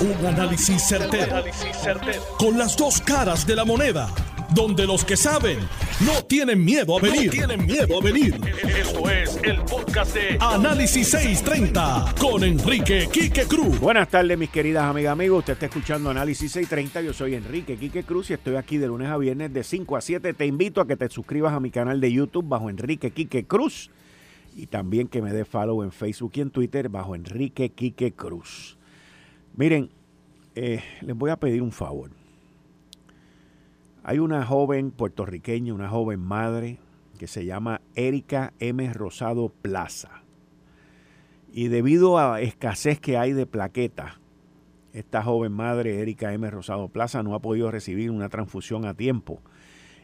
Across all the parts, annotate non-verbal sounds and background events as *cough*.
Un análisis certero, Con las dos caras de la moneda. Donde los que saben no tienen miedo a venir. tienen miedo a venir. Esto es el podcast de Análisis 630 con Enrique Quique Cruz. Buenas tardes, mis queridas amigas, amigos. Usted está escuchando Análisis 630. Yo soy Enrique Quique Cruz y estoy aquí de lunes a viernes de 5 a 7. Te invito a que te suscribas a mi canal de YouTube bajo Enrique Quique Cruz y también que me dé follow en Facebook y en Twitter bajo Enrique Quique Cruz. Miren, eh, les voy a pedir un favor. Hay una joven puertorriqueña, una joven madre, que se llama Erika M. Rosado Plaza. Y debido a escasez que hay de plaquetas, esta joven madre, Erika M. Rosado Plaza, no ha podido recibir una transfusión a tiempo.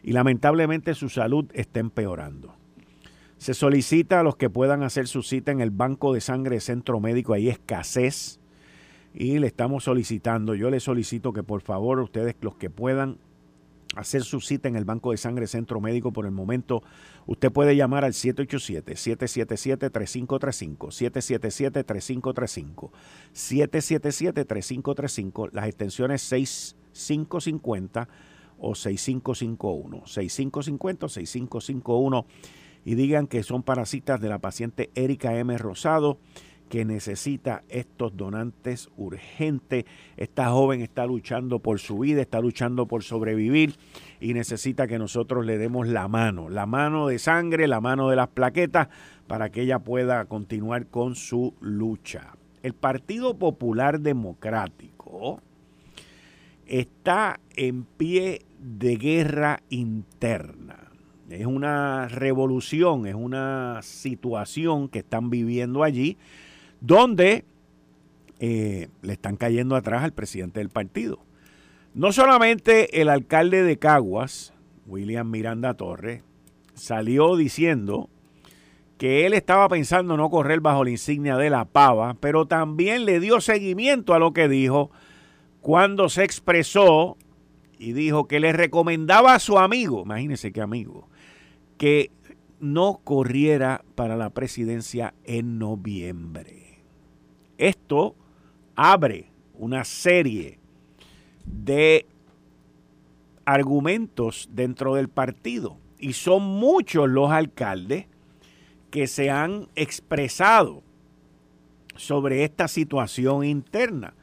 Y lamentablemente su salud está empeorando. Se solicita a los que puedan hacer su cita en el Banco de Sangre Centro Médico. Hay escasez y le estamos solicitando, yo le solicito que por favor ustedes los que puedan hacer su cita en el Banco de Sangre Centro Médico por el momento, usted puede llamar al 787-777-3535, 777-3535, 777-3535, las extensiones 6550 o 6551, 6550 o 6551 y digan que son parásitas de la paciente Erika M. Rosado que necesita estos donantes urgentes. Esta joven está luchando por su vida, está luchando por sobrevivir y necesita que nosotros le demos la mano, la mano de sangre, la mano de las plaquetas, para que ella pueda continuar con su lucha. El Partido Popular Democrático está en pie de guerra interna. Es una revolución, es una situación que están viviendo allí donde eh, le están cayendo atrás al presidente del partido. No solamente el alcalde de Caguas, William Miranda Torres, salió diciendo que él estaba pensando no correr bajo la insignia de la pava, pero también le dio seguimiento a lo que dijo cuando se expresó y dijo que le recomendaba a su amigo, imagínense qué amigo, que no corriera para la presidencia en noviembre. Esto abre una serie de argumentos dentro del partido y son muchos los alcaldes que se han expresado sobre esta situación interna.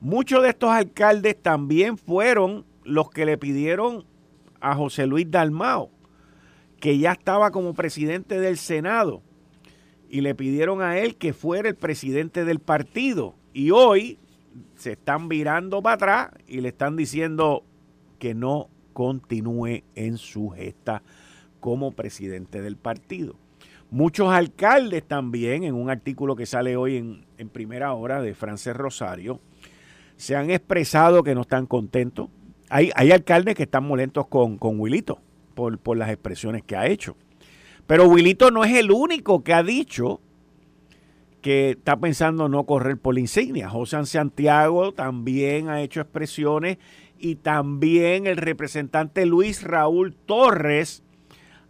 Muchos de estos alcaldes también fueron los que le pidieron a José Luis Dalmao, que ya estaba como presidente del Senado, y le pidieron a él que fuera el presidente del partido. Y hoy se están virando para atrás y le están diciendo que no continúe en su gesta como presidente del partido. Muchos alcaldes también, en un artículo que sale hoy en, primera hora de Frances Rosario, se han expresado que no están contentos. Hay, hay alcaldes que están molestos con, con Wilito por, por las expresiones que ha hecho. Pero Wilito no es el único que ha dicho que está pensando no correr por la insignia. José Santiago también ha hecho expresiones y también el representante Luis Raúl Torres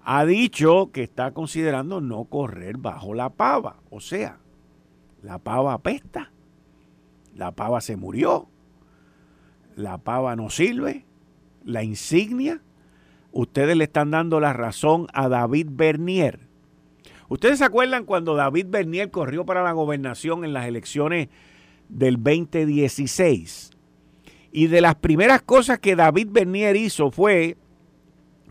ha dicho que está considerando no correr bajo la pava. O sea, la pava apesta, la pava se murió, la pava no sirve, la insignia ustedes le están dando la razón a David Bernier. ¿Ustedes se acuerdan cuando David Bernier corrió para la gobernación en las elecciones del 2016? Y de las primeras cosas que David Bernier hizo fue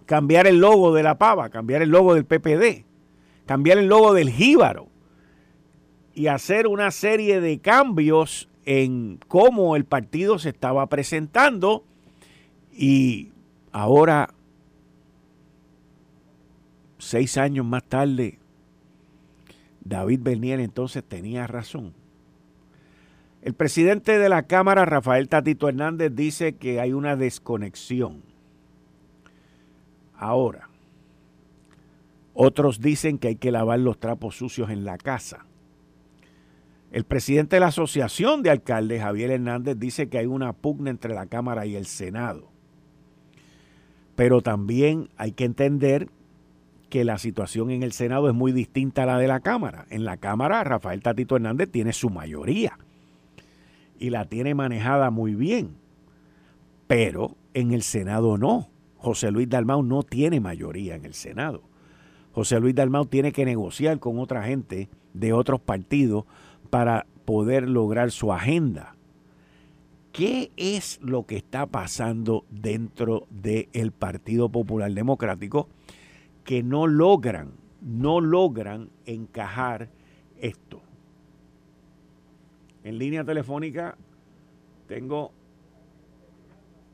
cambiar el logo de la pava, cambiar el logo del PPD, cambiar el logo del jíbaro y hacer una serie de cambios en cómo el partido se estaba presentando y ahora seis años más tarde, David Bernier entonces tenía razón. El presidente de la Cámara, Rafael Tatito Hernández, dice que hay una desconexión. Ahora, otros dicen que hay que lavar los trapos sucios en la casa. El presidente de la Asociación de Alcaldes, Javier Hernández, dice que hay una pugna entre la Cámara y el Senado. Pero también hay que entender que la situación en el Senado es muy distinta a la de la Cámara. En la Cámara, Rafael Tatito Hernández tiene su mayoría. y la tiene manejada muy bien. Pero en el Senado no. José Luis Dalmau no tiene mayoría en el Senado. José Luis Dalmau tiene que negociar con otra gente de otros partidos para poder lograr su agenda. ¿Qué es lo que está pasando dentro del Partido Popular Democrático que no logran, no logran encajar esto? En línea telefónica tengo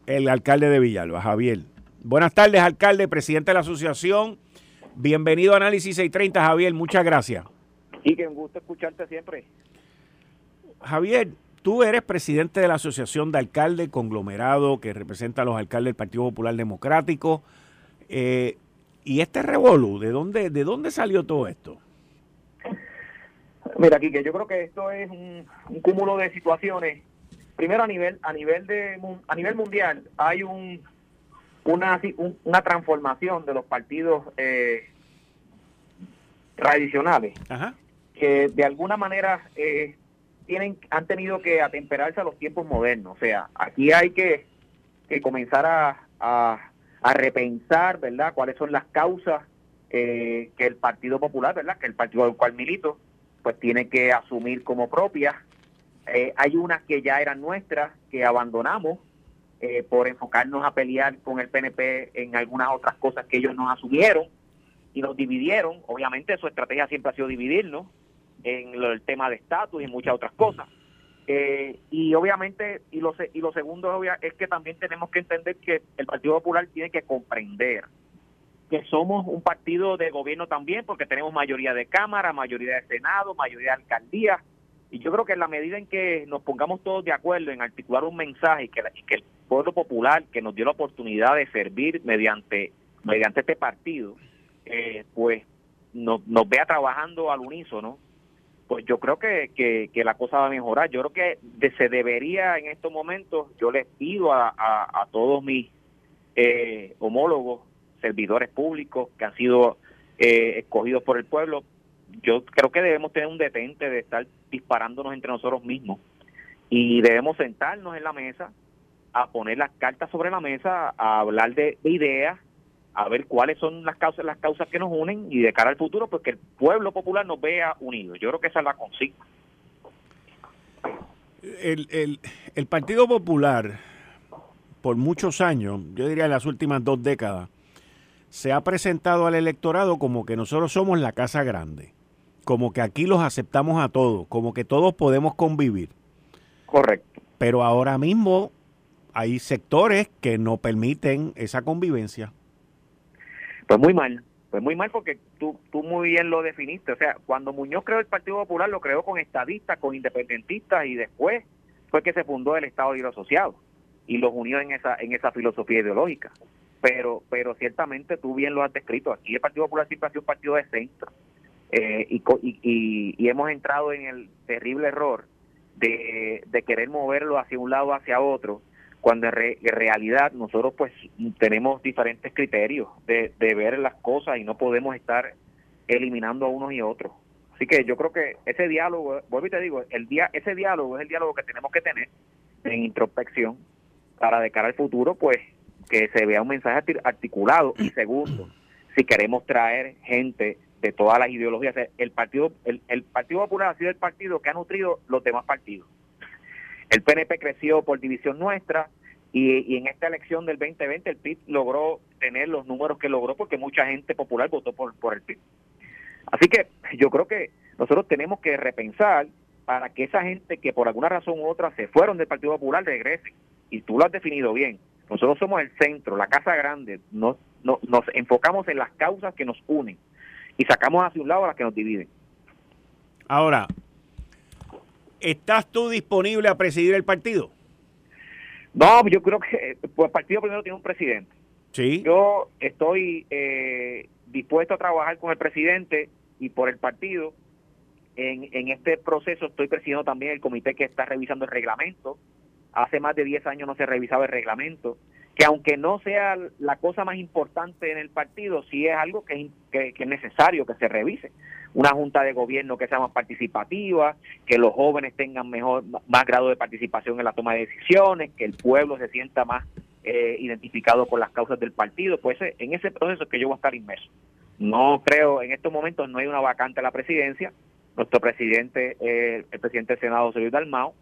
el alcalde de Villalba, Javier. Buenas tardes, alcalde, presidente de la asociación. Bienvenido a Análisis 630, Javier. Muchas gracias. Y que un gusto escucharte siempre. Javier, tú eres presidente de la Asociación de Alcaldes Conglomerado que representa a los alcaldes del Partido Popular Democrático. Eh, y este revolú, ¿de dónde, ¿de dónde salió todo esto? Mira, que yo creo que esto es un, cúmulo de situaciones. Primero a nivel a nivel de a nivel mundial hay un una una transformación de los partidos eh, tradicionales que de alguna manera eh, tienen han tenido que atemperarse a los tiempos modernos. O sea, aquí hay que, que comenzar a, a, repensar, ¿verdad? Cuáles son las causas eh, que el Partido Popular, ¿verdad? Que el partido al cual milito pues tiene que asumir como propia. Eh, hay unas que ya eran nuestras, que abandonamos eh, por enfocarnos a pelear con el PNP en algunas otras cosas que ellos nos asumieron y nos dividieron. Obviamente su estrategia siempre ha sido dividirnos en el tema de estatus y muchas otras cosas. Eh, y obviamente, y lo, y lo segundo es que también tenemos que entender que el Partido Popular tiene que comprender que somos un partido de gobierno también, porque tenemos mayoría de Cámara, mayoría de Senado, mayoría de alcaldía. Y yo creo que en la medida en que nos pongamos todos de acuerdo en articular un mensaje y que, que el pueblo popular que nos dio la oportunidad de servir mediante, mediante este partido, eh, pues nos, nos vea trabajando al unísono, pues yo creo que, que, la cosa va a mejorar. Yo creo que se debería en estos momentos, yo les pido a, a, todos mis eh, homólogos servidores públicos que han sido eh, escogidos por el pueblo, yo creo que debemos tener un detente de estar disparándonos entre nosotros mismos y debemos sentarnos en la mesa a poner las cartas sobre la mesa, a hablar de, ideas, a ver cuáles son las causas, las causas que nos unen y de cara al futuro, pues que el pueblo popular nos vea unidos. Yo creo que esa es la consigna. El, el, el Partido Popular, por muchos años, yo diría en las últimas dos décadas, se ha presentado al electorado como que nosotros somos la casa grande, como que aquí los aceptamos a todos, como que todos podemos convivir. Correcto. Pero ahora mismo hay sectores que no permiten esa convivencia. Pues muy mal, pues muy mal porque tú, tú muy bien lo definiste. O sea, cuando Muñoz creó el Partido Popular, lo creó con estadistas, con independentistas y después fue que se fundó el Estado Libre Asociado y los unió en esa, en esa filosofía ideológica. Pero pero ciertamente tú bien lo has descrito, aquí el Partido Popular siempre ha sido un partido de centro. Eh, y, y, y, hemos entrado en el terrible error de, de querer moverlo hacia un lado hacia otro, cuando en, realidad nosotros pues tenemos diferentes criterios de, ver las cosas y no podemos estar eliminando a unos y otros. Así que yo creo que ese diálogo, vuelvo y te digo, el día, ese diálogo es el diálogo que tenemos que tener en introspección para de cara al futuro, pues que se vea un mensaje articulado y segundo, si queremos traer gente de todas las ideologías, el partido el, el Partido Popular ha sido el partido que ha nutrido los demás partidos. El PNP creció por división nuestra y, en esta elección del 2020 el PIB logró tener los números que logró porque mucha gente popular votó por, por el PIB. Así que yo creo que nosotros tenemos que repensar para que esa gente que por alguna razón u otra se fueron del Partido Popular regresen. Y tú lo has definido bien. Nosotros somos el centro, la casa grande, nos, nos enfocamos en las causas que nos unen y sacamos hacia un lado a las que nos dividen. Ahora, ¿estás tú disponible a presidir el partido? No, yo creo que pues, el partido primero tiene un presidente. Sí. Yo estoy eh, dispuesto a trabajar con el presidente y por el partido. En, en este proceso estoy presidiendo también el comité que está revisando el reglamento hace más de 10 años no se revisaba el reglamento, que aunque no sea la cosa más importante en el partido, sí es algo que, es necesario que se revise, una junta de gobierno que sea más participativa, que los jóvenes tengan mejor, más grado de participación en la toma de decisiones, que el pueblo se sienta más eh, identificado con las causas del partido. Pues eh, en ese proceso es que yo voy a estar inmerso. No creo, en estos momentos no hay una vacante a la presidencia. Nuestro presidente, eh, el presidente del Senado, José Luis Dalmao,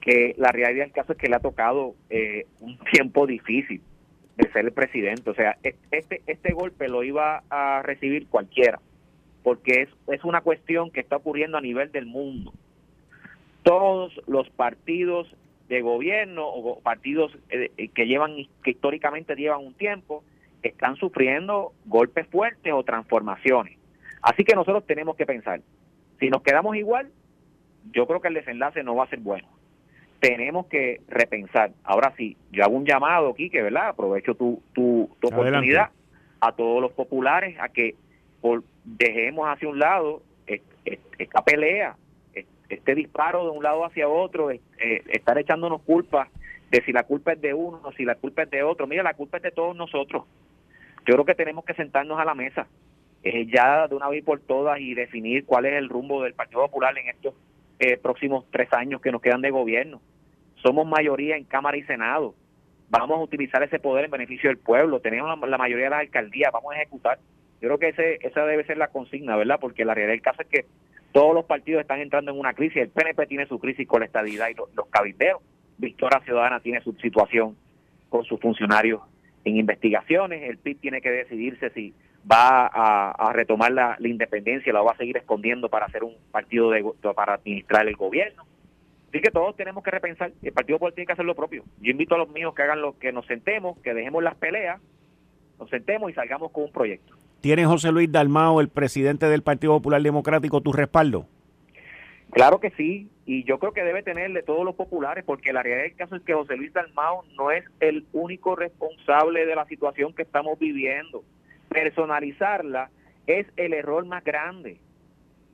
que la realidad del caso es que le ha tocado un tiempo difícil de ser el presidente. O sea, este, este golpe lo iba a recibir cualquiera porque es, es una cuestión que está ocurriendo a nivel del mundo. Todos los partidos de gobierno o partidos eh, que llevan que históricamente llevan un tiempo están sufriendo golpes fuertes o transformaciones. Así que nosotros tenemos que pensar, si nos quedamos igual, yo creo que el desenlace no va a ser bueno. Tenemos que repensar. Ahora sí, yo hago un llamado, aquí, que ¿verdad? Aprovecho tu, tu, tu oportunidad a todos los populares a que por, dejemos hacia un lado esta pelea, este disparo de un lado hacia otro, estar echándonos culpas de si la culpa es de uno si la culpa es de otro. Mira, la culpa es de todos nosotros. Yo creo que tenemos que sentarnos a la mesa eh, ya de una vez por todas y definir cuál es el rumbo del Partido Popular en estos eh, próximos tres años que nos quedan de gobierno. Somos mayoría en Cámara y Senado. Vamos a utilizar ese poder en beneficio del pueblo. Tenemos la mayoría de las alcaldías. Vamos a ejecutar yo creo que ese, esa debe ser la consigna, ¿verdad? Porque la realidad del caso es que todos los partidos están entrando en una crisis. El PNP tiene su crisis con la estadidad y los, los cabilderos. Victoria Ciudadana tiene su situación con sus funcionarios en investigaciones. El PIB tiene que decidirse si va a, retomar la, independencia, la va a seguir escondiendo para hacer un partido de, para administrar el gobierno. Así que todos tenemos que repensar. El Partido Popular tiene que hacer lo propio. Yo invito a los míos que hagan lo que nos sentemos, que dejemos las peleas, nos sentemos y salgamos con un proyecto. ¿Tiene José Luis Dalmao, el presidente del Partido Popular Democrático, tu respaldo? Claro que sí, y yo creo que debe tenerle todos los populares, porque la realidad del caso es que José Luis Dalmao no es el único responsable de la situación que estamos viviendo. Personalizarla es el error más grande.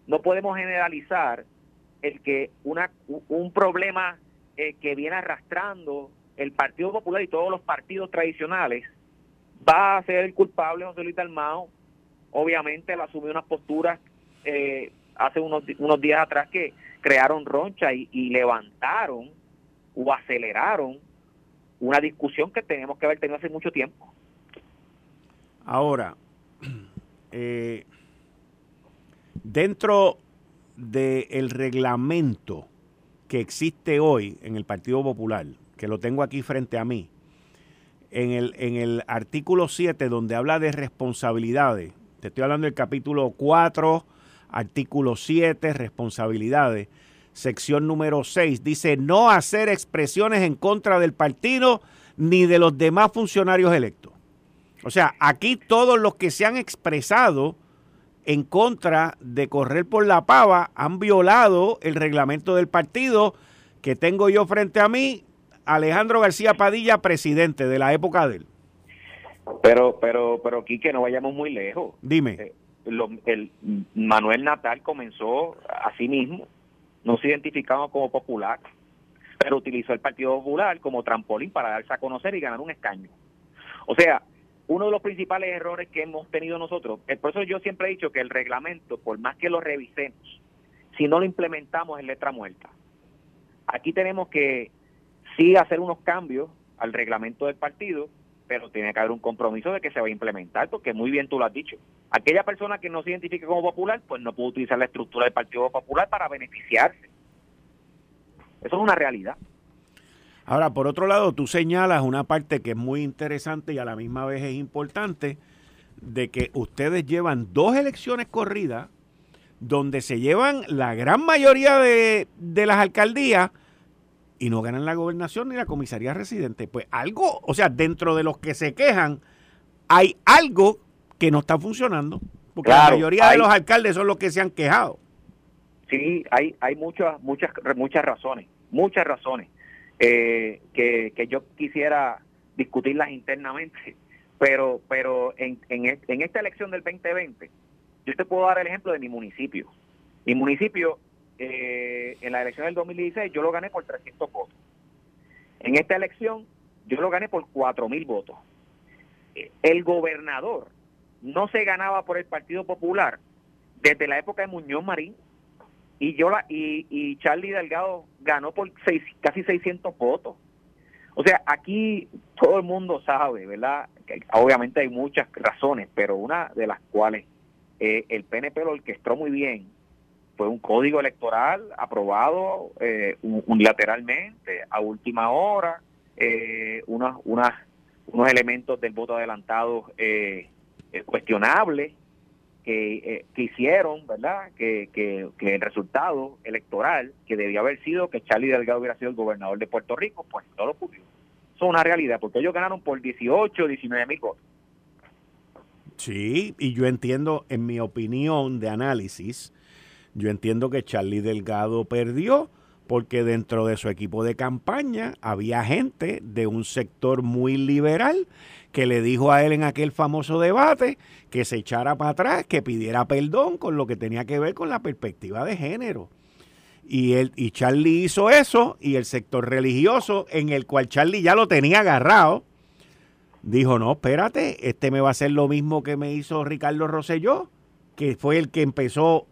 No podemos generalizar el que un problema eh, que viene arrastrando el Partido Popular y todos los partidos tradicionales va a ser el culpable José Luis Dalmao obviamente él asumió unas posturas eh, hace unos, unos días atrás que crearon roncha y, levantaron o aceleraron una discusión que tenemos que haber tenido hace mucho tiempo. Ahora, *clears throat* eh, dentro del reglamento que existe hoy en el Partido Popular, que lo tengo aquí frente a mí, en el, en el artículo 7, donde habla de responsabilidades, te estoy hablando del capítulo 4, artículo 7, responsabilidades. Sección número 6 dice no hacer expresiones en contra del partido ni de los demás funcionarios electos. O sea, aquí todos los que se han expresado en contra de correr por la pava han violado el reglamento del partido que tengo yo frente a mí, Alejandro García Padilla, presidente de la época de él. Pero, pero, pero, Quique, no vayamos muy lejos. Dime. Eh, el Manuel Natal comenzó a sí mismo, no se identificaba como popular, pero utilizó el Partido Popular como trampolín para darse a conocer y ganar un escaño. O sea, uno de los principales errores que hemos tenido nosotros, eh, por eso yo siempre he dicho que el reglamento, por más que lo revisemos, si no lo implementamos en letra muerta. Aquí tenemos que sí hacer unos cambios al reglamento del partido, pero tiene que haber un compromiso de que se va a implementar, porque muy bien tú lo has dicho. Aquella persona que no se identifique como popular, pues no puede utilizar la estructura del Partido Popular para beneficiarse. Eso es una realidad. Ahora, por otro lado, tú señalas una parte que es muy interesante y a la misma vez es importante, de que ustedes llevan dos elecciones corridas donde se llevan la gran mayoría de, de las alcaldías y no ganan la gobernación ni la comisaría residente. Pues algo, o sea, dentro de los que se quejan, hay algo que no está funcionando. Porque la mayoría de los alcaldes son los que se han quejado. Sí, hay, hay muchas, muchas, muchas razones, muchas razones eh, que, que yo quisiera discutirlas internamente. Pero, pero en, en, en esta elección del 2020, yo te puedo dar el ejemplo de mi municipio. Mi municipio eh, en la elección del 2016 yo lo gané por 300 votos. En esta elección yo lo gané por 4.000 votos. El gobernador no se ganaba por el Partido Popular desde la época de Muñoz Marín. Y yo la, y, y Charlie Delgado ganó por seis, casi 600 votos. O sea, aquí todo el mundo sabe, ¿verdad? Que obviamente hay muchas razones, pero una de las cuales eh, el PNP lo orquestó muy bien fue un código electoral aprobado eh, unilateralmente a última hora, eh, unas, unas, unos elementos del voto adelantado eh, cuestionables que, que, hicieron, ¿verdad? Que, que, el resultado electoral, que debía haber sido que Charlie Delgado hubiera sido el gobernador de Puerto Rico, pues no lo ocurrió. Eso es una realidad, porque ellos ganaron por 18, 19 mil votos. Sí, y yo entiendo, en mi opinión de análisis, yo entiendo que Charlie Delgado perdió porque dentro de su equipo de campaña había gente de un sector muy liberal que le dijo a él en aquel famoso debate que se echara para atrás, que pidiera perdón con lo que tenía que ver con la perspectiva de género. Y, él, y Charlie hizo eso y el sector religioso en el cual Charlie ya lo tenía agarrado, dijo, no, espérate, este me va a hacer lo mismo que me hizo Ricardo Rosselló, que fue el que empezó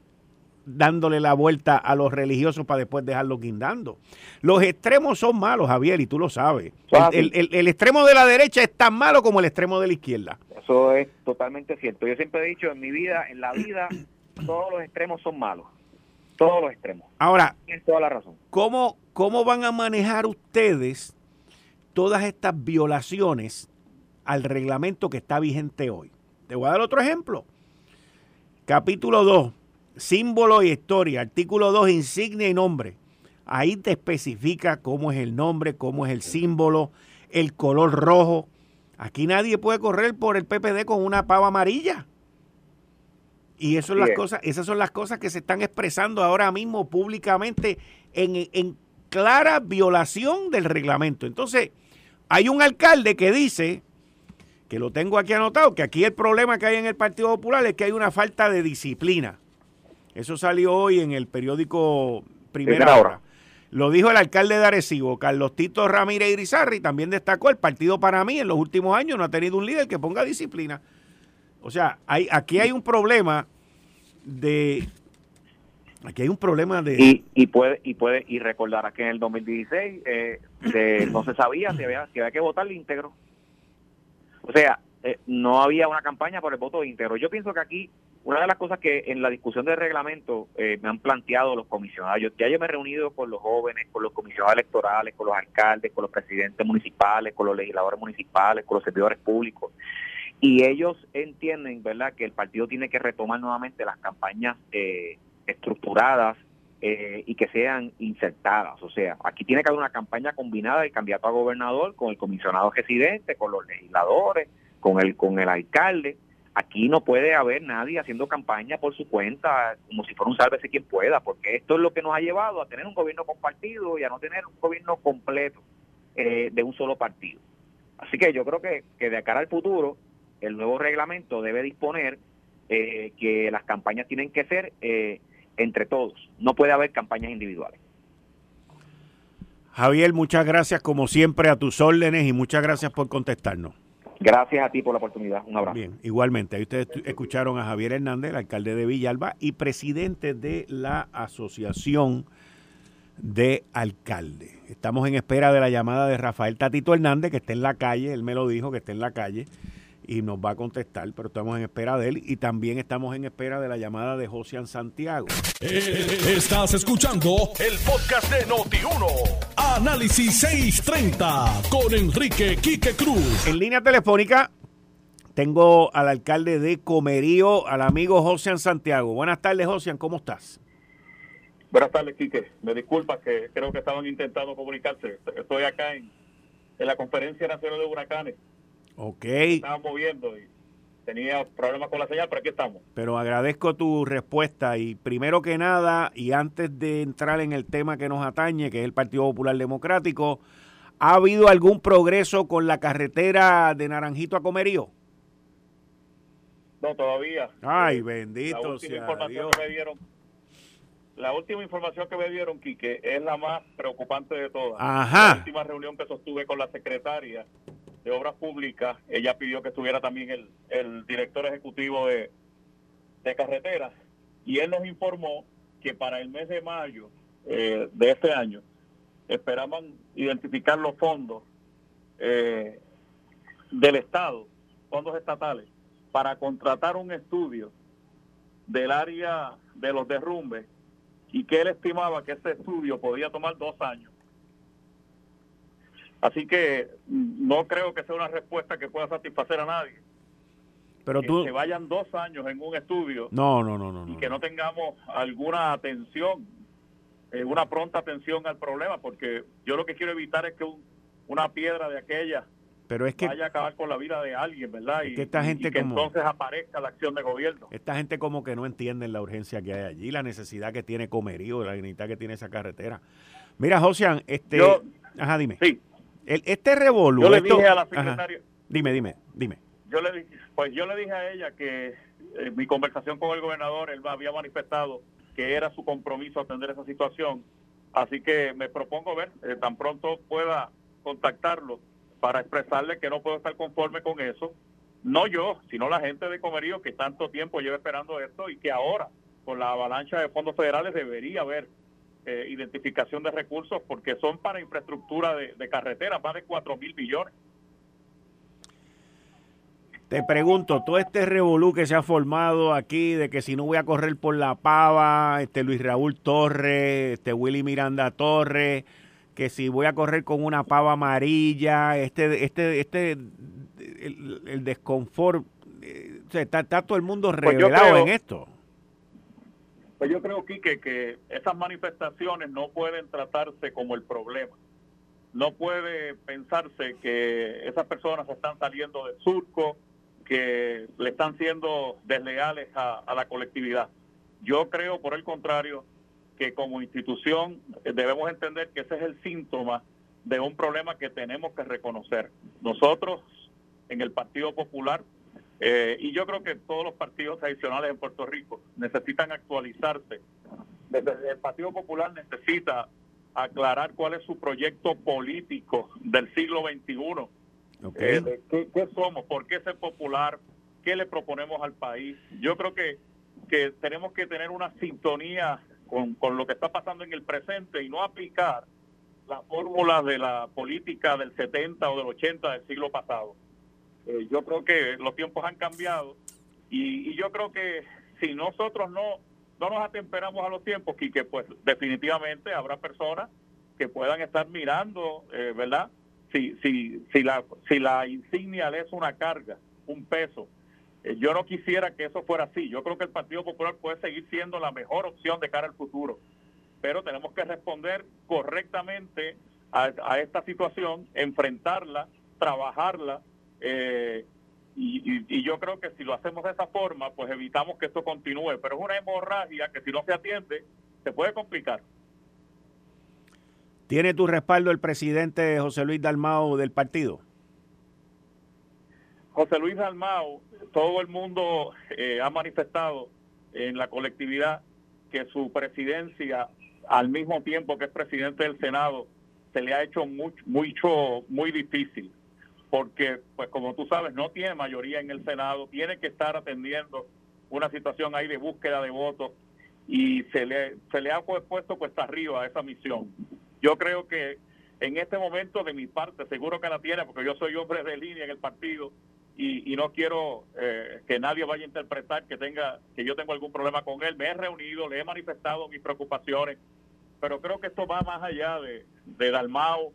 dándole la vuelta a los religiosos para después dejarlos guindando. Los extremos son malos, Javier, y tú lo sabes. El, el, extremo de la derecha es tan malo como el extremo de la izquierda. Eso es totalmente cierto. Yo siempre he dicho en mi vida, en la vida, *clears throat* todos los extremos son malos. Todos los extremos. Ahora, Tienes toda la razón. ¿cómo, ¿cómo van a manejar ustedes todas estas violaciones al reglamento que está vigente hoy? Te voy a dar otro ejemplo. Capítulo 2 símbolo y historia, artículo 2, insignia y nombre. Ahí te especifica cómo es el nombre, cómo es el símbolo, el color rojo. Aquí nadie puede correr por el PPD con una pava amarilla. Y eso las cosas, esas son las cosas que se están expresando ahora mismo públicamente en, en clara violación del reglamento. Entonces, hay un alcalde que dice, que lo tengo aquí anotado, que aquí el problema que hay en el Partido Popular es que hay una falta de disciplina. Eso salió hoy en el periódico Primera, Hora. Lo dijo el alcalde de Arecibo, Carlos Tito Ramírez Irizarri, también destacó el partido para mí en los últimos años no ha tenido un líder que ponga disciplina. O sea, hay, aquí hay un problema de aquí hay un problema de y, y puede y puede y recordará que en el 2016 eh, *clears throat* no se sabía si había, si había que votar íntegro o sea eh, no había una campaña por el voto íntegro yo pienso que aquí una de las cosas que en la discusión del reglamento eh, me han planteado los comisionados, yo, ya yo me he reunido con los jóvenes, con los comisionados electorales, con los alcaldes, con los presidentes municipales, con los legisladores municipales, con los servidores públicos, y ellos entienden, ¿verdad?, que el partido tiene que retomar nuevamente las campañas eh, estructuradas eh, y que sean insertadas. O sea, aquí tiene que haber una campaña combinada del candidato a gobernador con el comisionado residente, con los legisladores, con el, con el alcalde Aquí no puede haber nadie haciendo campaña por su cuenta, como si fuera un sálvese quien pueda, porque esto es lo que nos ha llevado a tener un gobierno compartido y a no tener un gobierno completo eh, de un solo partido. Así que yo creo que, de cara al futuro, el nuevo reglamento debe disponer eh, que las campañas tienen que ser eh, entre todos, no puede haber campañas individuales. Javier, muchas gracias como siempre a tus órdenes y muchas gracias por contestarnos. Gracias a ti por la oportunidad. Un abrazo. Bien, igualmente. Ahí ustedes escucharon a Javier Hernández, el alcalde de Villalba y presidente de la Asociación de Alcaldes. Estamos en espera de la llamada de Rafael Tatito Hernández, que está en la calle. Él me lo dijo, que está en la calle y nos va a contestar, pero estamos en espera de él y también estamos en espera de la llamada de Josian Santiago. Eh, estás escuchando el podcast de Noti1. Análisis 630 con Enrique Quique Cruz. En línea telefónica tengo al alcalde de Comerío, al amigo Josian Santiago. Buenas tardes, Josian, ¿cómo estás? Buenas tardes, Quique. Me disculpas que creo que estaban intentando comunicarse. Estoy acá en, en la Conferencia Nacional de Huracanes Ok. Estaba moviendo y tenía problemas con la señal, pero aquí estamos. Pero agradezco tu respuesta y primero que nada, y antes de entrar en el tema que nos atañe, que es el Partido Popular Democrático, ¿ha habido algún progreso con la carretera de Naranjito a Comerío? No, todavía. Ay, bendito sea Dios. Que me dieron, la última información que me dieron, Quique, es la más preocupante de todas. Ajá. La última reunión que sostuve con la secretaria de Obras Públicas, ella pidió que estuviera también el, el director ejecutivo de, de carreteras y él nos informó que para el mes de mayo eh, de este año esperaban identificar los fondos eh, del Estado, fondos estatales, para contratar un estudio del área de los derrumbes y que él estimaba que ese estudio podía tomar dos años. Así que no creo que sea una respuesta que pueda satisfacer a nadie. Pero tú... Que vayan dos años en un estudio. No, no, no, no. Y que no tengamos alguna atención, eh, una pronta atención al problema, porque yo lo que quiero evitar es que una piedra de aquella pero es que vaya a acabar con la vida de alguien, ¿verdad? y, que esta gente que entonces aparezca la acción de gobierno. Esta gente como que no entiende la urgencia que hay allí, la necesidad que tiene Comerío, la necesidad que tiene esa carretera. Mira, Josian, este... ajá, dime. Sí. El, este revolú... Yo le dije a la secretaria... dime, dime, dime. Yo le, pues yo le dije a ella que en eh, mi conversación con el gobernador, él había manifestado que era su compromiso atender esa situación. Así que me propongo ver, eh, tan pronto pueda contactarlo para expresarle que no puedo estar conforme con eso. No yo, sino la gente de Comerío que tanto tiempo lleva esperando esto y que ahora, con la avalancha de fondos federales, debería haber eh, identificación de recursos porque son para infraestructura de, de carreteras, más de 4 mil millones. Te pregunto, todo este revolú que se ha formado aquí de que si no voy a correr por la pava, este Luis Raúl Torres, este Willy Miranda Torres, que si voy a correr con una pava amarilla, este, este, este, el, el desconfort, eh, está, todo el mundo pues revelado en esto. Pues yo creo, Quique, que esas manifestaciones no pueden tratarse como el problema. No puede pensarse que esas personas están saliendo del surco, que le están siendo desleales a, la colectividad. Yo creo, por el contrario, que como institución eh, debemos entender que ese es el síntoma de un problema que tenemos que reconocer. Nosotros en el Partido Popular, eh, y yo creo que todos los partidos tradicionales en Puerto Rico necesitan actualizarse. Desde el Partido Popular necesita aclarar cuál es su proyecto político del siglo XXI. Eh, ¿qué, ¿Qué somos? ¿Por qué ser popular? ¿Qué le proponemos al país? Yo creo que, que tenemos que tener una sintonía con, con lo que está pasando en el presente y no aplicar las fórmulas de la política del 70 o del 80 del siglo pasado. Eh, yo creo que los tiempos han cambiado y, yo creo que si nosotros no, no nos atemperamos a los tiempos, y que pues definitivamente habrá personas que puedan estar mirando, eh, ¿verdad? Si, si, si, la, si la insignia le es una carga, un peso, eh, yo no quisiera que eso fuera así. Yo creo que el Partido Popular puede seguir siendo la mejor opción de cara al futuro, pero tenemos que responder correctamente a, esta situación, enfrentarla, trabajarla. Eh, y, yo creo que si lo hacemos de esa forma, pues evitamos que esto continúe. Pero es una hemorragia que si no se atiende, se puede complicar. ¿Tiene tu respaldo el presidente José Luis Dalmao del partido? José Luis Dalmao todo el mundo eh, ha manifestado en la colectividad que su presidencia, al mismo tiempo que es presidente del Senado, se le ha hecho mucho, mucho muy difícil, porque, pues como tú sabes, no tiene mayoría en el Senado, tiene que estar atendiendo una situación ahí de búsqueda de votos y se le, se le ha puesto cuesta arriba a esa misión. Yo creo que en este momento, de mi parte, seguro que la tiene, porque yo soy hombre de línea en el partido, y, no quiero eh, que nadie vaya a interpretar que tenga que yo tengo algún problema con él. Me he reunido, le he manifestado mis preocupaciones, pero creo que esto va más allá de Dalmao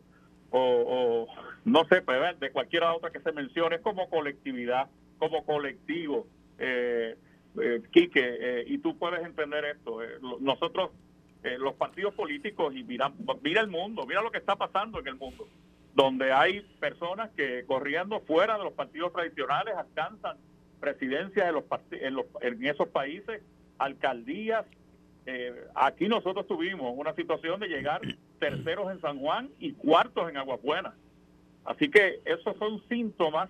o, no sé, pues, de cualquier otra que se mencione, como colectividad, como colectivo. Eh, eh Quique, eh, y tú puedes entender esto. nosotros, los partidos políticos, y mira, mira el mundo, mira lo que está pasando en el mundo donde hay personas que corriendo fuera de los partidos tradicionales alcanzan presidencias en, los en, los, en esos países, alcaldías. Eh, aquí nosotros tuvimos una situación de llegar terceros en San Juan y cuartos en Aguas Buenas. Así que esos son síntomas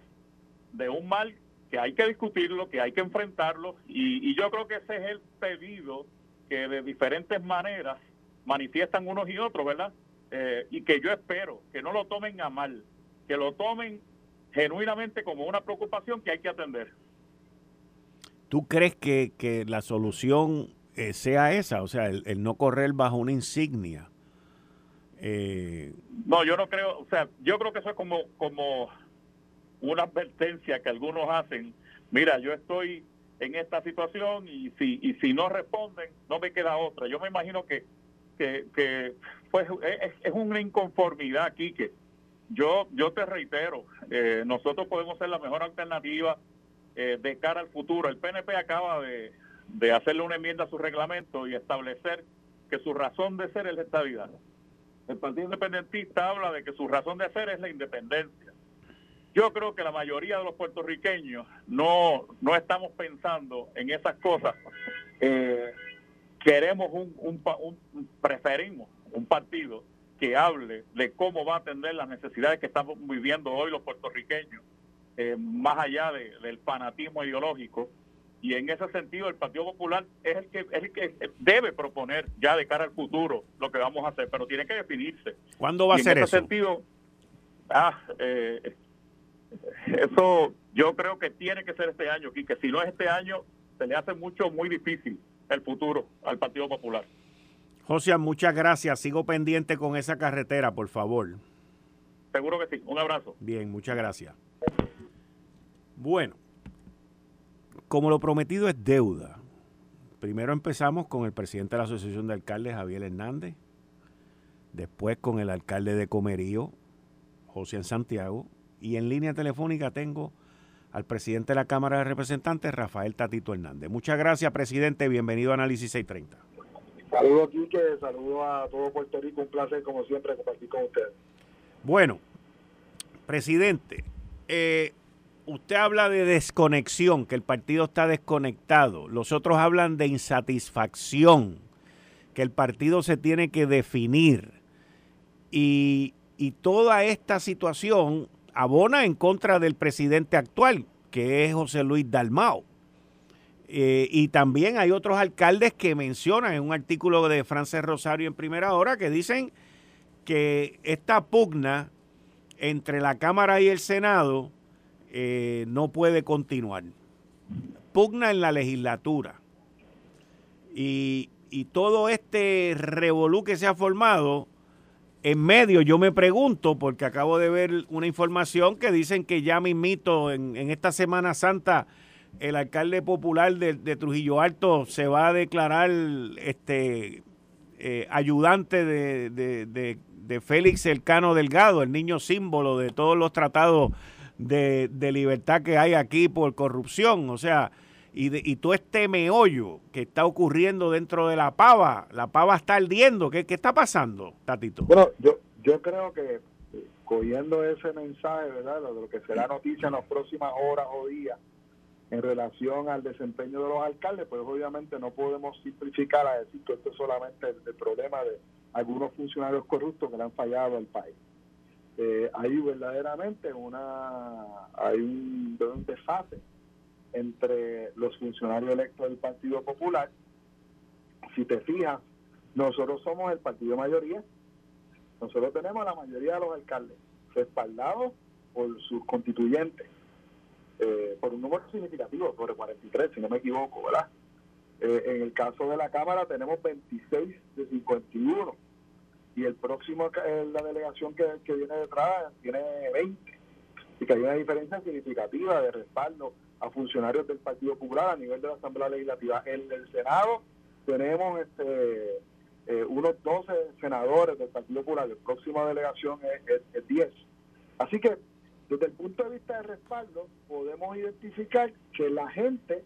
de un mal que hay que discutirlo, que hay que enfrentarlo y, yo creo que ese es el pedido que de diferentes maneras manifiestan unos y otros, ¿verdad? Eh, y que yo espero que no lo tomen a mal, que lo tomen genuinamente como una preocupación que hay que atender. ¿Tú crees que, la solución eh, sea esa, o sea, el, no correr bajo una insignia. Eh, no, yo no creo, o sea, yo creo que eso es como, como una advertencia que algunos hacen. Mira, yo estoy en esta situación y si, y si no responden, no me queda otra. Yo me imagino que, que, pues es, una inconformidad aquí que yo, yo te reitero, eh, nosotros podemos ser la mejor alternativa eh, de cara al futuro. El PNP acaba de, de hacerle una enmienda a su reglamento y establecer que su razón de ser es la estabilidad. El Partido Independentista habla de que su razón de ser es la independencia. Yo creo que la mayoría de los puertorriqueños no, no estamos pensando en esas cosas. Eh, queremos un, un, preferimos un partido que hable de cómo va a atender las necesidades que estamos viviendo hoy los puertorriqueños, eh, más allá del fanatismo ideológico. Y en ese sentido, el Partido Popular es el que es el que debe proponer ya de cara al futuro lo que vamos a hacer, pero tiene que definirse. ¿Cuándo va a ser en ese sentido, ah, eh, eso yo creo que tiene que ser este año, que si no es este año, se le hace mucho, muy difícil el futuro al Partido Popular. José, muchas gracias. Sigo pendiente con esa carretera, por favor. Seguro que sí. Un abrazo. Bien, muchas gracias. Bueno, como lo prometido es deuda, primero empezamos con el presidente de la Asociación de Alcaldes, Javier Hernández, después con el alcalde de Comerío, José Santiago, y en línea telefónica tengo al presidente de la Cámara de Representantes, Rafael Tatito Hernández. Muchas gracias, presidente. Bienvenido a Análisis 630. Saludos, Quique. Saludos a todo Puerto Rico. Un placer, como siempre, compartir con ustedes. Bueno, presidente, eh, usted habla de desconexión, que el partido está desconectado. Los otros hablan de insatisfacción, que el partido se tiene que definir. Y, y toda esta situación abona en contra del presidente actual, que es José Luis Dalmao. Eh, y también hay otros alcaldes que mencionan en un artículo de Frances Rosario en primera hora que dicen que esta pugna entre la Cámara y el Senado eh, no puede continuar. Pugna en la legislatura. Y, y todo este revolú que se ha formado en medio yo me pregunto, porque acabo de ver una información que dicen que ya mismito en, en esta Semana Santa el alcalde popular de, Trujillo Alto se va a declarar este eh, ayudante de, de, de, Félix Elcano Delgado, el niño símbolo de todos los tratados de, libertad que hay aquí por corrupción. O sea, y, de, y todo este meollo que está ocurriendo dentro de la pava, la pava está ardiendo. ¿Qué, está pasando, Tatito? Bueno, yo, yo creo que eh, cogiendo ese mensaje, ¿verdad? De lo que será noticia en las próximas horas o días en relación al desempeño de los alcaldes, pues obviamente no podemos simplificar a decir que esto es solamente el, problema de algunos funcionarios corruptos que le han fallado al país. Eh, hay verdaderamente una hay un, desfase entre los funcionarios electos del Partido Popular. Si te fijas, nosotros somos el partido mayoría. Nosotros tenemos la mayoría de los alcaldes respaldados por sus constituyentes, eh, por un número significativo, sobre 43, si no me equivoco, ¿verdad? Eh, en el caso de la Cámara tenemos 26 de 51 y el próximo, eh, la delegación que, que viene detrás, tiene 20. Y que hay una diferencia significativa de respaldo a funcionarios del Partido Popular a nivel de la Asamblea Legislativa. En el Senado tenemos este, eh, unos 12 senadores del Partido Popular, la próxima delegación es, 10. Así que desde el punto de vista de respaldo podemos identificar que la gente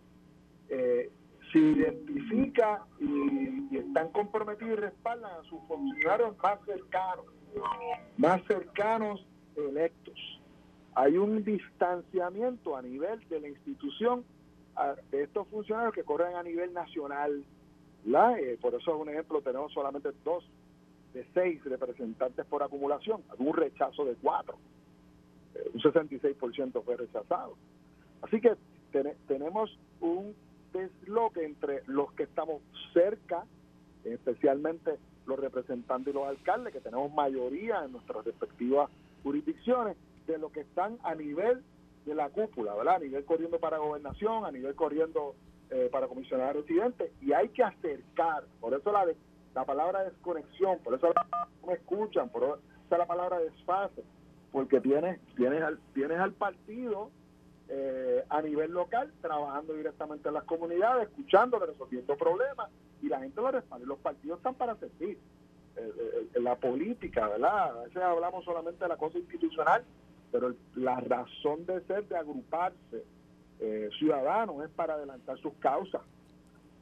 eh, se identifica y, están comprometidos y respaldan a sus funcionarios más cercanos, más cercanos electos hay un distanciamiento a nivel de la institución de estos funcionarios que corren a nivel nacional. Eh, por eso es un ejemplo, tenemos solamente dos de seis representantes por acumulación, un rechazo de cuatro. Eh, un 66% fue rechazado. Así que tenemos un desloque entre los que estamos cerca, especialmente los representantes y los alcaldes, que tenemos mayoría en nuestras respectivas jurisdicciones, de lo que están a nivel de la cúpula, ¿verdad? A nivel corriendo para gobernación, a nivel corriendo eh, para comisionar residentes y hay que acercar, por eso la, la palabra desconexión, por eso no me escuchan, por eso la palabra desfase, porque tienes, tienes, al, tienes al partido eh, a nivel local trabajando directamente en las comunidades, escuchando, resolviendo problemas y la gente lo respalda. Los partidos están para servir. Eh, en la política, ¿verdad? A veces hablamos solamente de la cosa institucional, pero la razón de ser de agruparse eh, ciudadanos es para adelantar sus causas.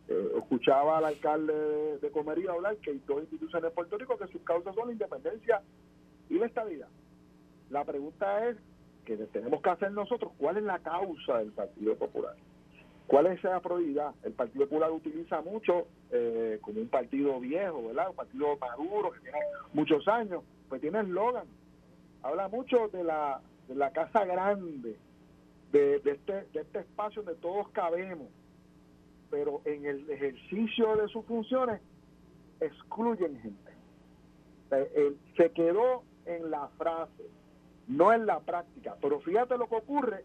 Eh, escuchaba al alcalde de, Comerío hablar que hay dos instituciones de Puerto Rico que sus causas son la independencia y la estabilidad. La pregunta es que tenemos que hacer nosotros, ¿cuál es la causa del Partido Popular? ¿Cuál es esa prioridad? El Partido Popular utiliza mucho eh, como un partido viejo, ¿verdad? Un partido maduro que tiene muchos años, pues tiene eslogan. Habla mucho de la, de la casa grande, de, este, de este espacio donde todos cabemos, pero en el ejercicio de sus funciones excluyen gente. Eh, se quedó en la frase, no en la práctica. Pero fíjate lo que ocurre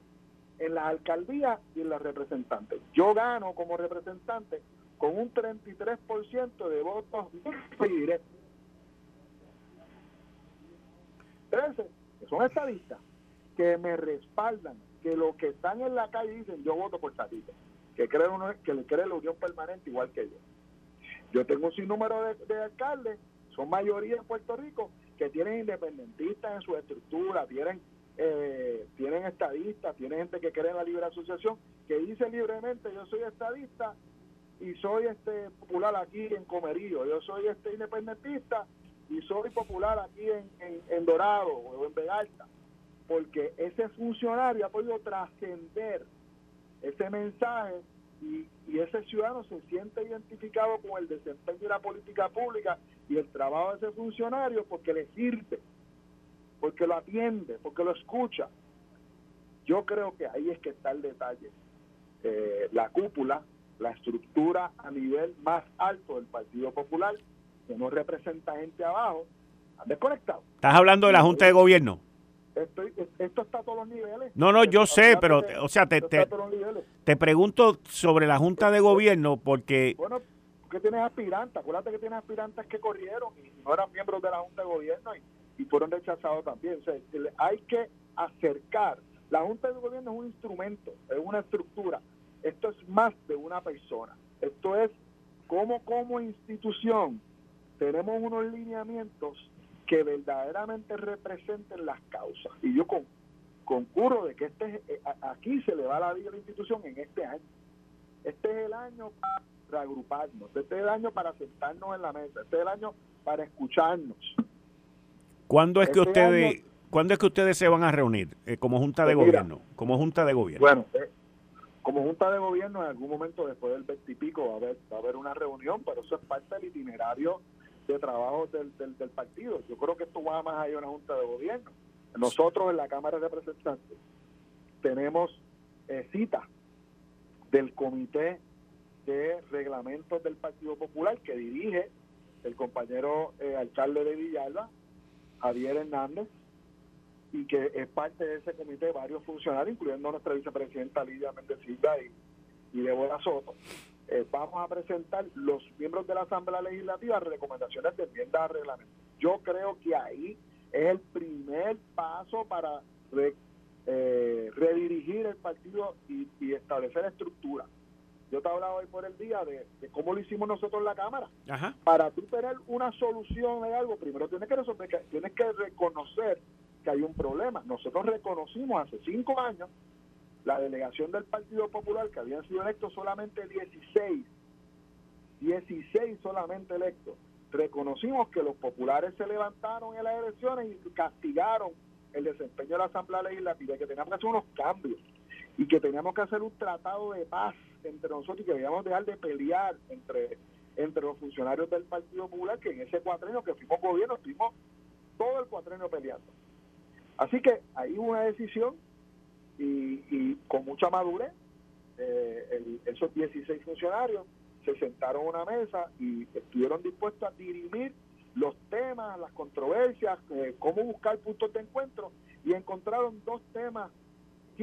en las alcaldías y en las representantes. Yo gano como representante con un 33% de votos directos. que son estadistas, que me respaldan que los que están en la calle dicen yo voto por Tatito, que creen uno, que le cree la unión permanente igual que yo. Yo tengo un sinnúmero de, alcaldes, son mayoría en Puerto Rico, que tienen independentistas en su estructura, tienen eh, tienen estadistas, tienen gente que cree en la libre asociación, que dice libremente yo soy estadista y soy este popular aquí en Comerío, yo soy este independentista y soy popular aquí en, en Dorado o en Vegalta porque ese funcionario ha podido trascender ese mensaje y, ese ciudadano se siente identificado con el desempeño de la política pública y el trabajo de ese funcionario porque le sirve, porque lo atiende, porque lo escucha. Yo creo que ahí es que está el detalle. Eh, la cúpula, la estructura a nivel más alto del Partido Popular, que no representa gente abajo, han desconectado. ¿Estás hablando de la Junta de Gobierno? esto está a todos los niveles. No, no, yo sé, pero, o sea, te, te, pregunto sobre la Junta de Gobierno porque... Bueno, porque tienes aspirantes, acuérdate que tienes aspirantes que corrieron y no eran miembros de la Junta de Gobierno y, fueron rechazados también. O hay que acercar. La Junta de Gobierno es un instrumento, es una estructura. Esto es más de una persona. Esto es como como institución tenemos unos lineamientos que verdaderamente representen las causas. Y yo con, concurro de que este eh, aquí se le va la vida a la institución en este año. Este es el año reagruparnos, este es el año para sentarnos en la mesa, este es el año para escucharnos. ¿Cuándo es que este ustedes ¿Cuándo es que ustedes se van a reunir eh, como junta de pues gobierno? Como junta de gobierno. Bueno, eh, como junta de gobierno en algún momento después del veintipico va a haber va a haber una reunión, pero eso es parte del itinerario de trabajo del, del, partido. Yo creo que esto va más allá de una junta de gobierno. Nosotros en la Cámara de Representantes tenemos eh, cita del Comité de Reglamentos del Partido Popular que dirige el compañero eh, alcalde de Villalba, Javier Hernández, y que es parte de ese comité varios funcionarios, incluyendo nuestra vicepresidenta Lidia Méndez Silva y, y Débora Soto, eh, vamos a presentar los miembros de la Asamblea Legislativa recomendaciones de enmienda al reglamento. Yo creo que ahí es el primer paso para eh, redirigir el partido y, establecer estructura. Yo te he hablado hoy por el día de, cómo lo hicimos nosotros en la Cámara. Para tú tener una solución de algo, primero tienes que, resolver, tienes que reconocer que hay un problema. Nosotros reconocimos hace cinco años la delegación del Partido Popular, que habían sido electos solamente 16, 16 solamente electos, reconocimos que los populares se levantaron en las elecciones y castigaron el desempeño de la Asamblea Legislativa, que teníamos que hacer unos cambios y que teníamos que hacer un tratado de paz entre nosotros y que debíamos dejar de pelear entre, entre los funcionarios del Partido Popular, que en ese cuatrenio que fuimos gobierno, estuvimos todo el cuatrenio peleando. Así que ahí hubo una decisión y, con mucha madurez, eh, esos 16 funcionarios se sentaron a una mesa y estuvieron dispuestos a dirimir los temas, las controversias, eh, cómo buscar puntos de encuentro y encontraron dos temas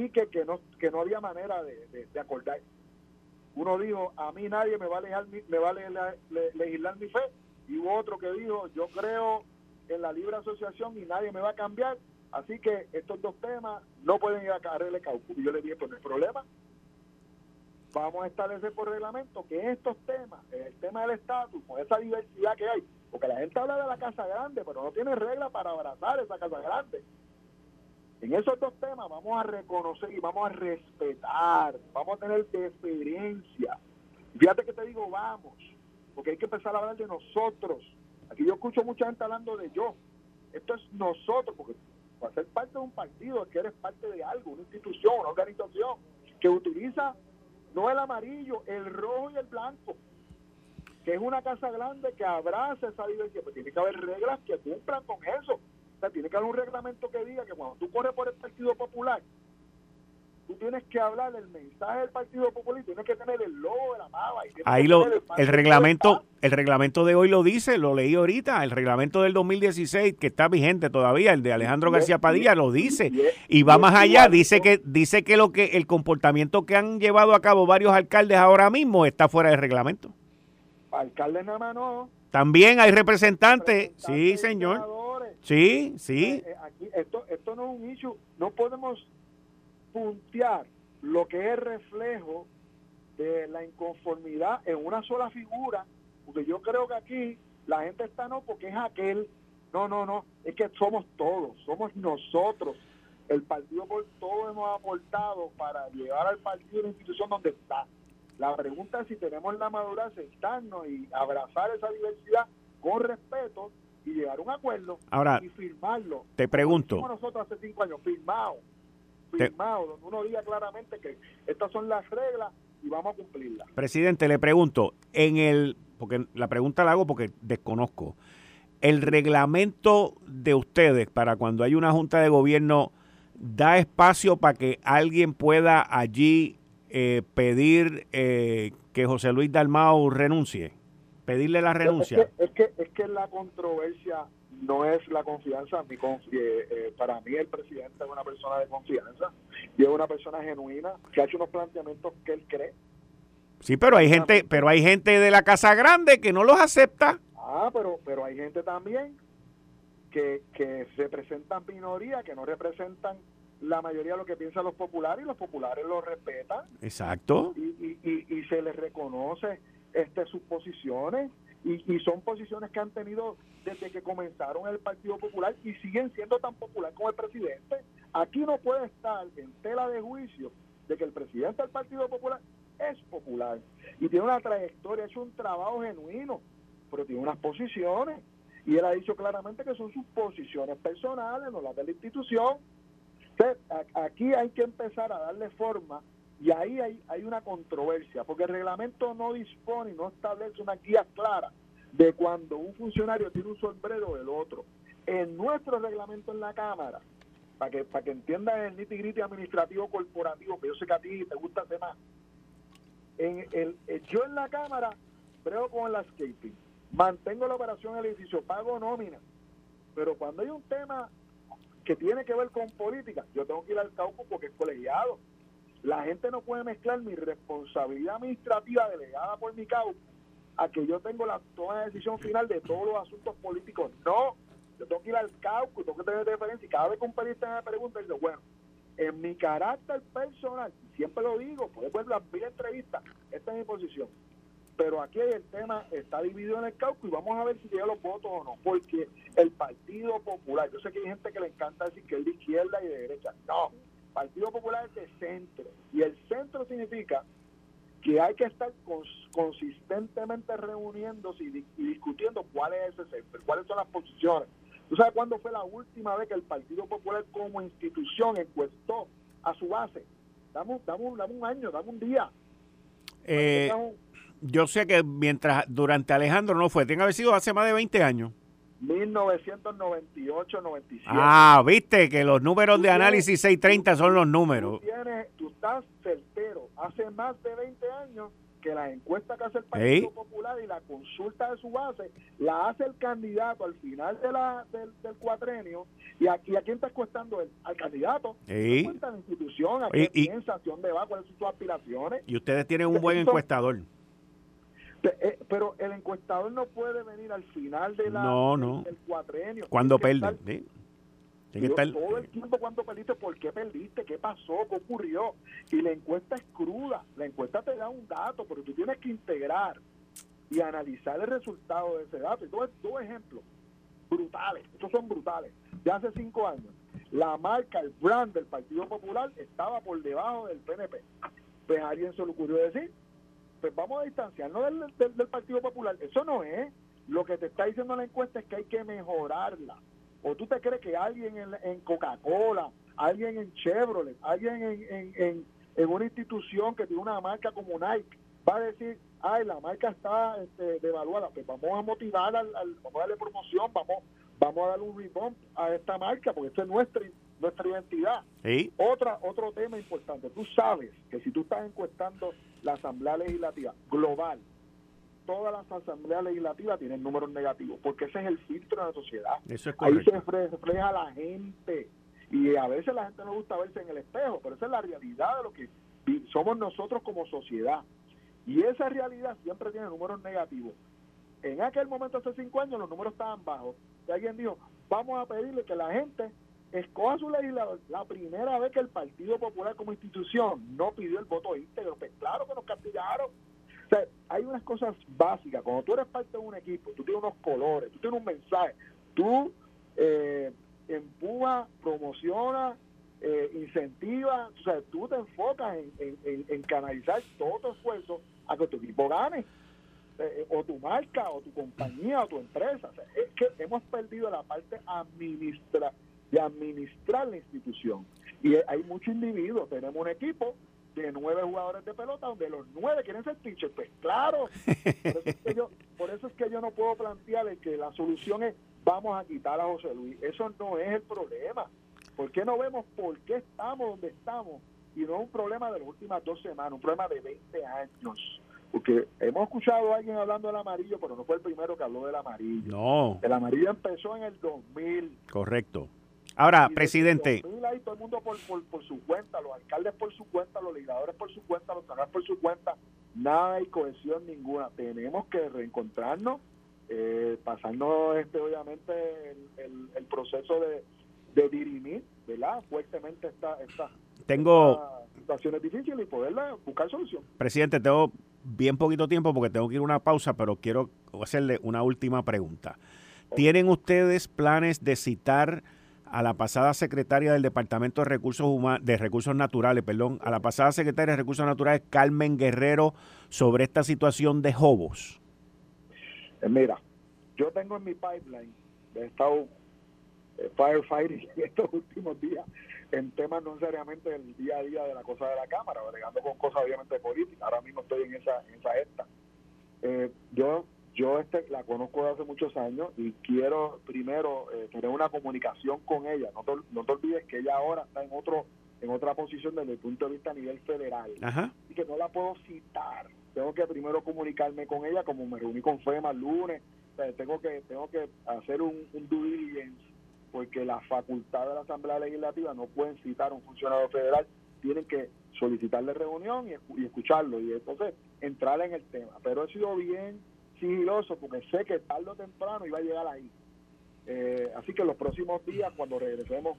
que, no, que no había manera de, acordar. Uno dijo, a mí nadie me va a legislar, me va a legislar mi fe. Y hubo otro que dijo, yo creo en la libre asociación y nadie me va a cambiar. Así que estos dos temas no pueden ir a el cálculo. Y yo le dije, pues no hay problema. Vamos a establecer por reglamento que estos temas, el tema del estatus, con esa diversidad que hay, porque la gente habla de la casa grande, pero no tiene regla para abrazar esa casa grande. En esos dos temas vamos a reconocer y vamos a respetar, vamos a tener deferencia. Fíjate que te digo, vamos, porque hay que empezar a hablar de nosotros. Aquí yo escucho mucha gente hablando de yo. Esto es nosotros, porque para ser parte de un partido es que eres parte de algo, una institución, una organización que utiliza no el amarillo, el rojo y el blanco que es una casa grande que abraza esa diversidad, pues tiene que haber reglas que cumplan con eso. O sea, tiene que haber un reglamento que diga que cuando tú corres por el Partido Popular, tú tienes que hablar del mensaje del Partido Popular y tienes que tener el logo de la mava. Ahí lo, el, reglamento, el reglamento de hoy lo dice, lo leí ahorita, el reglamento del 2016 que está vigente todavía, el de Alejandro García Padilla lo dice y, va más allá, dice que dice que lo que el comportamiento que han llevado a cabo varios alcaldes ahora mismo está fuera del reglamento. Alcalde nada más no. También hay representantes, sí, señor. Sí, sí. Eh, aquí, esto, esto no es un issue. No podemos puntear lo que es reflejo de la inconformidad en una sola figura, porque yo creo que aquí la gente está no porque es aquel. No, no, no. Es que somos todos, somos nosotros. El partido por todo hemos aportado para llevar al partido a la institución donde está. La pregunta es si tenemos la madurez de sentarnos y abrazar esa diversidad con respeto y llegar a un acuerdo Ahora, y firmarlo. Te pregunto. Como nosotros hace cinco años, firmado, firmado, donde uno diga claramente que estas son las reglas y vamos a cumplirlas. Presidente, le pregunto, en el, porque la pregunta la hago porque desconozco, el reglamento de ustedes para cuando hay una junta de gobierno da espacio para que alguien pueda allí eh, pedir eh, que José Luis Dalmau renuncie? Pedirle la renuncia. Es que, es que, la controversia no es la confianza. Mi eh, para mí el presidente es una persona de confianza y es una persona genuina que ha hecho unos planteamientos que él cree. Sí, pero hay gente, pero hay gente de la Casa Grande que no los acepta. Ah, pero, pero hay gente también que, que representan minoría, que no representan la mayoría de lo que piensan los populares y los populares lo respetan. Exacto. Y, y, se les reconoce este, sus posiciones y, y, son posiciones que han tenido desde que comenzaron el Partido Popular y siguen siendo tan popular como el presidente. Aquí no puede estar en tela de juicio de que el presidente del Partido Popular es popular y tiene una trayectoria, hecho un trabajo genuino, pero tiene unas posiciones. Y él ha dicho claramente que son sus posiciones personales, no las de la institución aquí hay que empezar a darle forma y ahí hay, hay una controversia, porque el reglamento no dispone y no establece una guía clara de cuando un funcionario tiene un sombrero del otro. En nuestro reglamento en la Cámara, para que, para que entiendan el nitty administrativo corporativo, que yo sé que a ti te gusta hacer más, en el, eh, yo en la Cámara creo con el landscaping, mantengo la operación del edificio, pago nómina, pero cuando hay un tema que tiene que ver con política, yo tengo que ir al caucus porque es colegiado. La gente no puede mezclar mi responsabilidad administrativa delegada por mi caucus a que yo tengo la toma de decisión final de todos los asuntos políticos. No, yo tengo que ir al caucus, tengo que tener referencia y cada vez que un periodista me pregunta, digo, bueno, en mi carácter personal, siempre lo digo, puede ver las mil entrevistas, esta es mi posición pero aquí el tema está dividido en el caucus y vamos a ver si llega los votos o no, porque el Partido Popular, yo sé que hay gente que le encanta decir que es de izquierda y de derecha, no, Partido Popular es de centro, y el centro significa que hay que estar consistentemente reuniéndose y, discutiendo cuál es ese centro, cuáles son las posiciones. ¿Tú sabes cuándo fue la última vez que el Partido Popular como institución encuestó a su base? Dame, dame, un año, dame un día. Eh, yo sé que mientras durante Alejandro no fue, tiene que haber sido hace más de 20 años. 1998, 97. Ah, viste que los números de análisis 630 son los números. Tú, tienes, tú estás certero. Hace más de 20 años que la encuesta que hace el Partido Popular y la consulta de su base la hace el candidato al final de la, del, del cuatrenio. ¿Y a, a quién está encuestando él? Al candidato. Sí. la institución, a qué piensa, hacia dónde va, cuáles son sus aspiraciones. Y ustedes tienen un buen encuestador. Eh, pero el encuestador no puede venir al final de la, del, cuatrenio. Cuando pierde. Todo el tiempo cuando perdiste, ¿por qué perdiste? ¿Qué pasó? ¿Qué ocurrió? Y la encuesta es cruda. La encuesta te da un dato, pero tú tienes que integrar y analizar el resultado de ese dato. Y dos, dos ejemplos brutales. Estos son brutales. De hace cinco años, la marca, el brand del Partido Popular estaba por debajo del PNP. Pues a alguien se le ocurrió decir, pues vamos a distanciarnos del, del Partido Popular. Eso no es. Lo que te está diciendo la encuesta es que hay que mejorarla ¿O tú te crees que alguien en, Coca-Cola, alguien en Chevrolet, alguien en, en, una institución que tiene una marca como Nike va a decir, ay, la marca está este, devaluada? Pues vamos a motivar, al, vamos a darle promoción, vamos, vamos a darle un rebound a esta marca, porque esta es nuestra, nuestra identidad. Otra, otro tema importante, tú sabes que si tú estás encuestando la Asamblea Legislativa global, todas las asambleas legislativas tienen números negativos, porque ese es el filtro de la sociedad. Ahí se refleja la gente. Y a veces la gente no gusta verse en el espejo, pero esa es la realidad de lo que somos nosotros como sociedad. Y esa realidad siempre tiene números negativos. En aquel momento, hace cinco años, los números estaban bajos. Y alguien dijo, vamos a pedirle que la gente escoja su legislador. La primera vez que el Partido Popular como institución no pidió el voto íntegro, pues claro que nos castigaron o sea, hay unas cosas básicas. Cuando tú eres parte de un equipo, tú tienes unos colores, tú tienes un mensaje, tú eh, empujas, promocionas, eh, incentivas, o sea, tú te enfocas en, canalizar todo tu esfuerzo a que tu equipo gane. Eh, o tu marca, o tu compañía, o tu empresa. es que hemos perdido la parte administra de administrar la institución. Y hay muchos individuos, tenemos un equipo de nueve jugadores de pelota donde los nueve quieren ser pitchers. Pues claro, por eso, es que yo, por eso es que yo no puedo plantearle que la solución es vamos a quitar a José Luis. Eso no es el problema. ¿Por qué no vemos por qué estamos donde estamos? Y no es un problema de las últimas dos semanas, un problema de 20 años. Porque hemos escuchado a alguien hablando del amarillo, pero no fue el primero que habló del amarillo. No. El amarillo empezó en el 2000. Correcto. Ahora, presidente. todo el mundo por, por, su cuenta, los alcaldes por su cuenta, los legisladores por su cuenta, los canales por su cuenta. Nada hay cohesión ninguna. Tenemos que reencontrarnos, eh, pasarnos, este, obviamente, el, el, proceso de, de, dirimir, ¿verdad? Fuertemente esta, esta, tengo situaciones difíciles y poderla buscar solución. Presidente, tengo bien poquito tiempo porque tengo que ir a una pausa, pero quiero hacerle una última pregunta. ¿Tienen ustedes planes de citar a la pasada secretaria del Departamento de Recursos de Recursos Naturales, perdón, a la pasada secretaria de Recursos Naturales, Carmen Guerrero, sobre esta situación de Jobos? Eh, mira, yo tengo en mi pipeline, he estado eh, firefighting *laughs* estos últimos días en temas no necesariamente del día a día de la cosa de la Cámara, bregando con cosas obviamente políticas. Ahora mismo estoy en esa, en esa esta. Eh, yo yo este, la conozco de hace muchos años y quiero primero eh, tener una comunicación con ella. No te, no te olvides que ella ahora está en otro en otra posición desde el punto de vista a nivel federal y que no la puedo citar. Tengo que primero comunicarme con ella, como me reuní con FEMA el lunes. tengo que tengo que hacer un, un due diligence porque la facultad de la Asamblea Legislativa no pueden citar a un funcionario federal, tienen que solicitarle reunión y, y escucharlo y entonces entrar en el tema. Pero he sido bien sigiloso porque sé que tarde o temprano iba a llegar ahí. Eh, así que los próximos días, cuando regresemos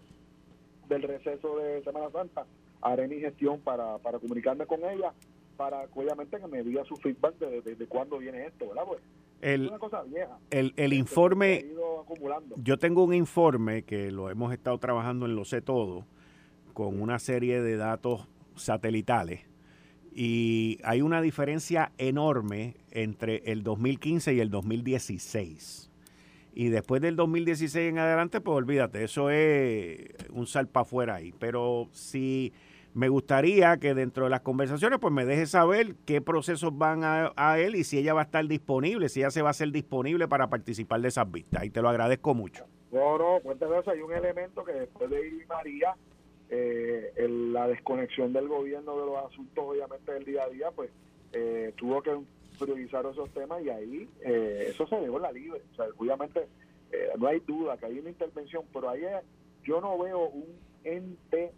del receso de Semana Santa, haré mi gestión para, para comunicarme con ella, para obviamente que me diga su feedback de, de, cuándo viene esto, ¿verdad? Pues, el, es una cosa vieja. El, el informe, yo tengo un informe que lo hemos estado trabajando en Lo Sé Todo, con una serie de datos satelitales y hay una diferencia enorme entre el 2015 y el 2016. Y después del 2016 en adelante, pues olvídate, eso es un salpa afuera ahí. Pero si me gustaría que dentro de las conversaciones, pues me deje saber qué procesos van a, él y si ella va a estar disponible, si ella se va a hacer disponible para participar de esas vistas. Y te lo agradezco mucho. No, no, eso, hay un elemento que después de ir María eh, la desconexión del gobierno de los asuntos obviamente del día a día, pues eh, tuvo que priorizar esos temas y ahí eh, eso se dejó en la libre. O sea, obviamente eh, no hay duda que hay una intervención, pero ahí yo no veo un ente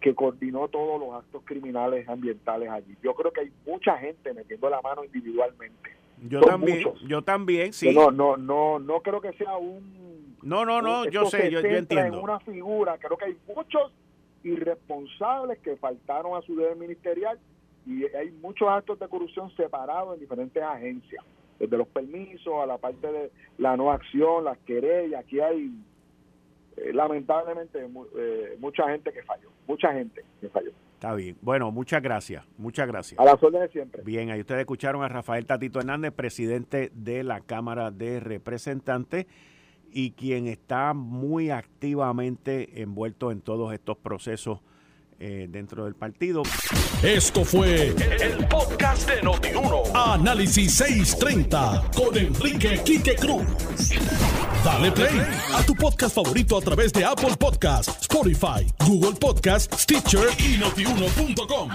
que coordinó todos los actos criminales ambientales allí. Yo creo que hay mucha gente metiendo la mano individualmente. Yo también, yo también, sí. No, no, no, no creo que sea un... No, no, no, yo sé, yo, yo entiendo. En una figura, creo que hay muchos irresponsables que faltaron a su deber ministerial y hay muchos actos de corrupción separados en diferentes agencias, desde los permisos a la parte de la no acción, las querellas, aquí hay eh, lamentablemente eh, mucha gente que falló, mucha gente que falló. Está bien. Bueno, muchas gracias. Muchas gracias. A las órdenes siempre. Bien, ahí ustedes escucharon a Rafael Tatito Hernández, presidente de la Cámara de Representantes y quien está muy activamente envuelto en todos estos procesos eh, dentro del partido. Esto fue el, podcast de Notiuno. Análisis 630 con Enrique Quique Cruz. Dale play a tu podcast favorito a través de Apple Podcasts, Spotify, Google Podcasts, Stitcher y notiuno.com.